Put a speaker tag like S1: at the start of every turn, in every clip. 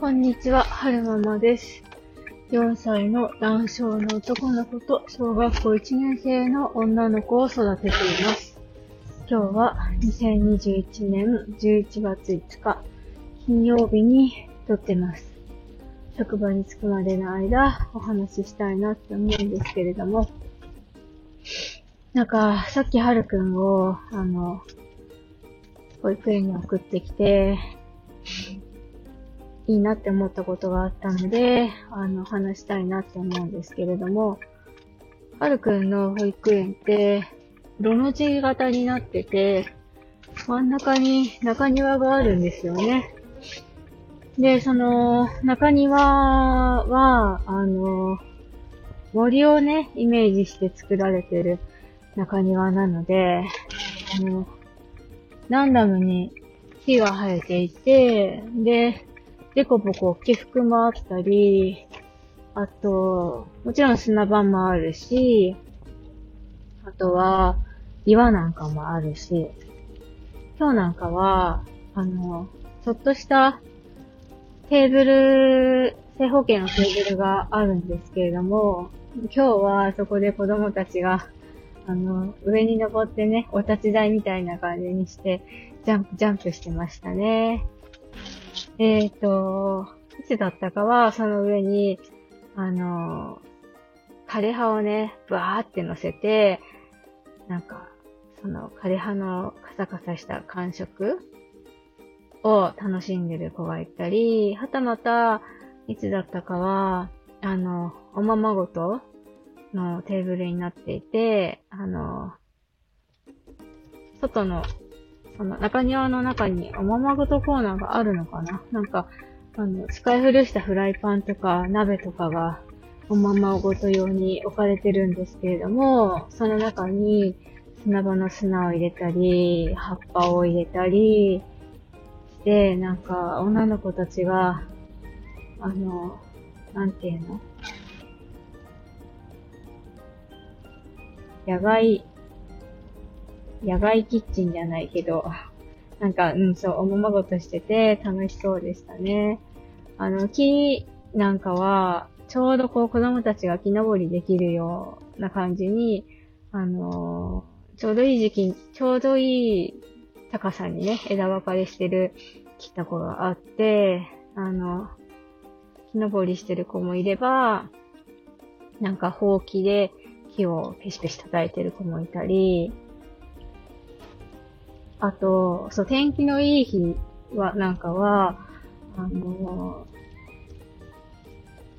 S1: こんにちは、はるままです。4歳の男性の男の子と小学校1年生の女の子を育てています。今日は2021年11月5日、金曜日に撮ってます。職場に着くまでの間、お話ししたいなって思うんですけれども、なんか、さっきはるくんを、あの、保育園に送ってきて、いいなって思ったことがあったので、あの、話したいなって思うんですけれども、はるくんの保育園って、ロの字型になってて、真ん中に中庭があるんですよね。で、その、中庭は、あの、森をね、イメージして作られてる中庭なので、あの、ランダムに木が生えていて、で、でこぼこ起伏もあったり、あと、もちろん砂場もあるし、あとは、岩なんかもあるし、今日なんかは、あの、ちょっとしたテーブル、正方形のテーブルがあるんですけれども、今日はそこで子供たちが、あの、上に登ってね、お立ち台みたいな感じにして、ジャンプ、ジャンプしてましたね。えっ、ー、と、いつだったかは、その上に、あの、枯葉をね、バーって乗せて、なんか、その枯葉のカサカサした感触を楽しんでる子がいたり、はたまた、いつだったかは、あの、おままごとのテーブルになっていて、あの、外の、その中庭の中におままごとコーナーがあるのかな？なんか、あの、使い古したフライパンとか鍋とかがおままごと用に置かれてるんですけれども、その中に砂場の砂を入れたり、葉っぱを入れたりして、なんか女の子たちが、あの、なんていうの？野外、野外キッチンじゃないけど、なんか、うん、そう、おままごとしてて楽しそうでしたね。あの、木なんかは、ちょうどこう子供たちが木登りできるような感じに、あのー、ちょうどいい時期、ちょうどいい高さにね、枝分かれしてる木とこがあって、あの、木登りしてる子もいれば、なんかほうきで木をペシペシ叩いてる子もいたり、あと、そう、天気のいい日は、なんかは、あの、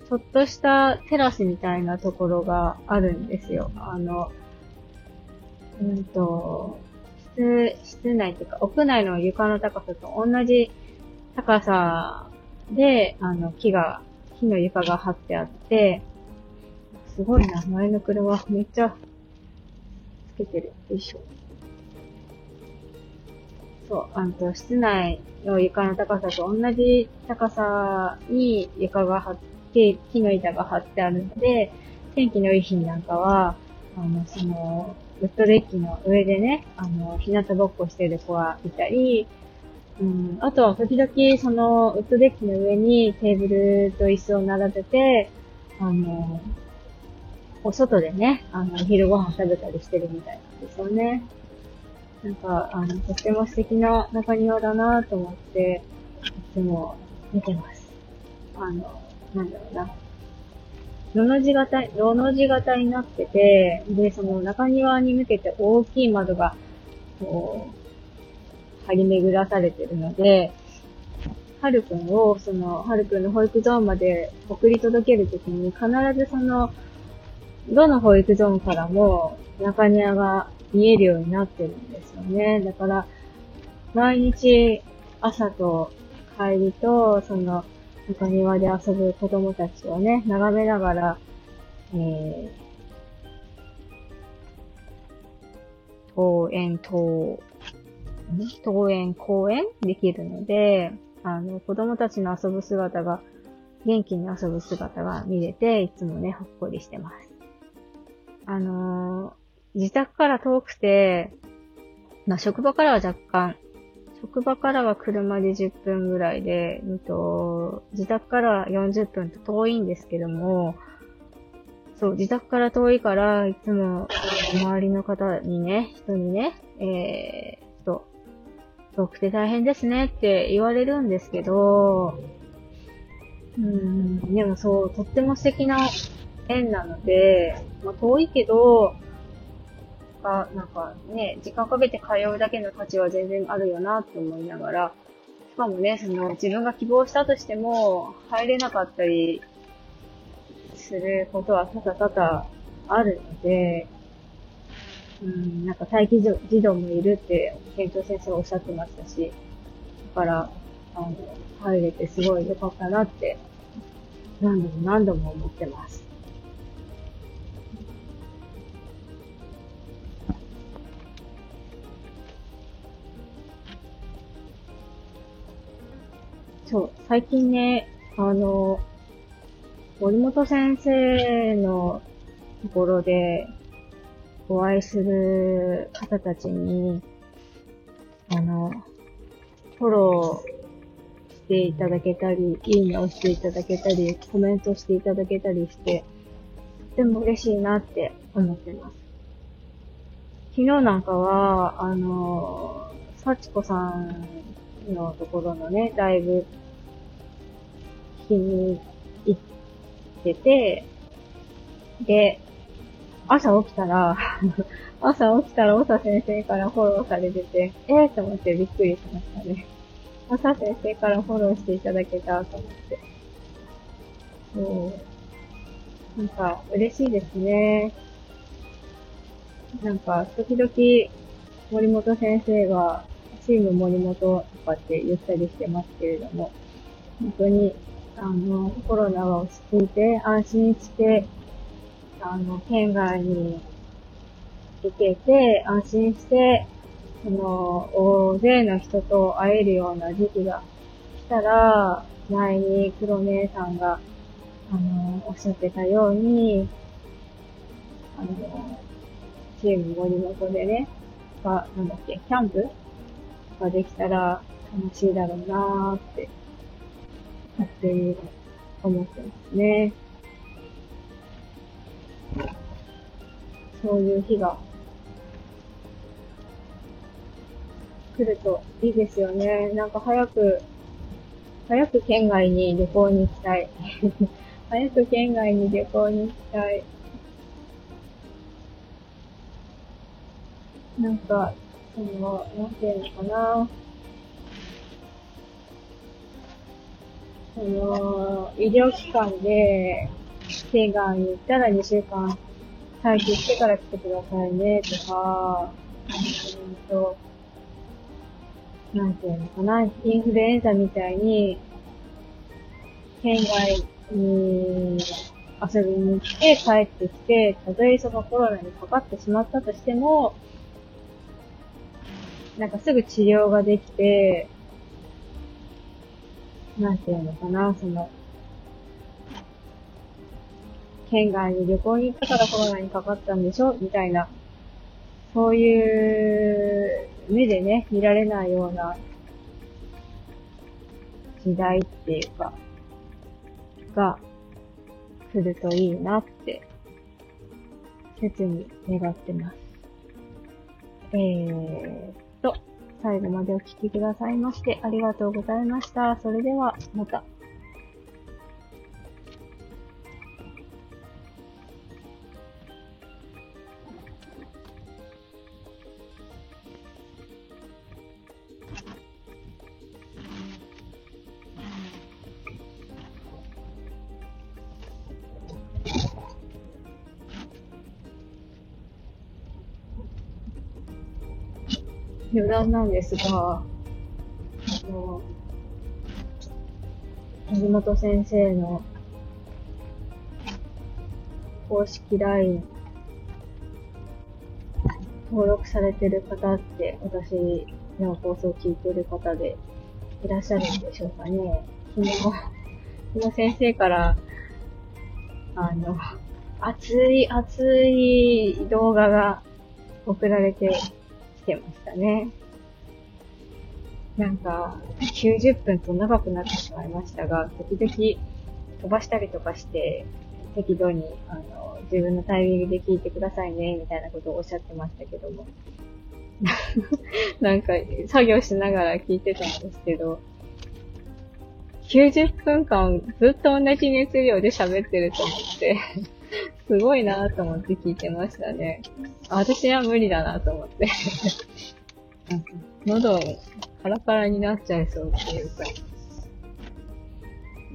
S1: ちょっとしたテラスみたいなところがあるんですよ。あの、うんと、室、室内っていうか、屋内の床の高さと同じ高さで、あの、木が、木の床が張ってあって、すごいな、前の車めっちゃつけてる。よいしょ。そう、あの、室内の床の高さと同じ高さに床が張って、木の板が張ってあるので、天気のいい日なんかは、あの、その、ウッドデッキの上でね、あの、日向ぼっこしてる子がいたり、うん、あとは時々その、ウッドデッキの上にテーブルと椅子を並べて、あの、お外でね、あの、昼ご飯食べたりしてるみたいなんですよね。なんか、あの、とっても素敵な中庭だなと思って、いつも見てます。あの、なんだろうな。ロの字型、ロの字型になってて、で、その中庭に向けて大きい窓が、こう、張り巡らされてるので、はるくんを、その、はるくんの保育ゾーンまで送り届けるときに、必ずその、どの保育ゾーンからも中庭が見えるようになってるんですよね。だから、毎日朝と帰りと、その、中庭で遊ぶ子供たちをね、眺めながら、えー、登園、登、登園、公園できるので、あの、子供たちの遊ぶ姿が、元気に遊ぶ姿が見れて、いつもね、ほっこりしてます。あのー、自宅から遠くて、まあ、職場からは若干、職場からは車で10分ぐらいで、うんと、自宅からは40分と遠いんですけども、そう、自宅から遠いから、いつも周りの方にね、人にね、えー、と、遠くて大変ですねって言われるんですけど、うん、でもそう、とっても素敵な縁なので、まあ、遠いけど、あ、なんかね、時間かけて通うだけの価値は全然あるよなって思いながら、しかもね、その自分が希望したとしても、入れなかったりすることは多々多々あるので、うん、なんか待機児童もいるって県庁先生はおっしゃってましたし、だから、あの、入れてすごい良かったなって、何度も何度も思ってます。そう、最近ね、あの、森本先生のところでお会いする方たちに、あの、フォローしていただけたり、いいねをしていただけたり、コメントしていただけたりして、とても嬉しいなって思ってます。昨日なんかは、あの、幸子さんのところのね、ライブきに行ってて、で、朝起きたら 朝起きたら、長先生からフォローされてて、えーと思ってびっくりしましたね。長先生からフォローしていただけたと思って。そう。なんか、嬉しいですね。なんか、時々、森本先生が、チーム森本とかって言ったりしてますけれども、本当にあの、コロナが落ち着いて、安心して、あの、県外に行けて、安心して、その、大勢の人と会えるような時期が来たら、前に黒姉さんが、あの、おっしゃってたように、あの、チーム森本でね、が、なんだっけ、キャンプができたら楽しいだろうなーって。勝手に思ってますね。そういう日が来るといいですよね。なんか早く、早く県外に旅行に行きたい。早く県外に旅行に行きたい。なんか、その、なんていうのかな。その、医療機関で、県外に行ったら2週間待機してから来てくださいね、とか、うんと、なんていうのかな、インフルエンザみたいに、県外に遊びに来て帰ってきて、たとえそのコロナにかかってしまったとしても、なんかすぐ治療ができて、なんていうのかな、その、県外に旅行に行ったからコロナにかかったんでしょ？みたいな、そういう目でね、見られないような時代っていうか、が来るといいなって、切に願ってます。えーと、最後までお聴きくださいましてありがとうございました。それでは、また。余談なんですが、あの、藤本先生の公式 LINE 登録されてる方って私の放送を聞いてる方でいらっしゃるんでしょうかね。昨日、昨日先生から、あの、熱い、熱い動画が送られて来てましたね。なんか、90分と長くなってしまいましたが、時々飛ばしたりとかして、適度に、あの、自分のタイミングで聞いてくださいね、みたいなことをおっしゃってましたけども。なんか、作業しながら聞いてたんですけど、90分間ずっと同じ熱量で喋ってると思ってすごいなと思って聞いてましたね。私は無理だなと思って喉カラカラになっちゃいそうっていうか。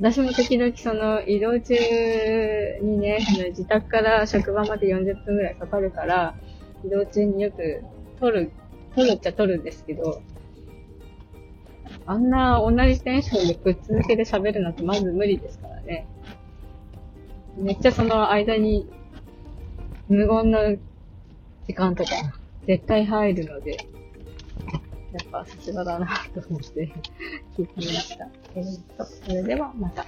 S1: 私も時々その移動中にね、自宅から職場まで40分くらいかかるから、移動中によく撮る、撮るっちゃ撮るんですけど、あんな同じテンションでぶっ続けで喋るなんてまず無理ですからね。めっちゃその間に、無言の時間とか、絶対入るので、やっぱさすがだなと思って聞いてみました。えっ、ー、と、それではまた。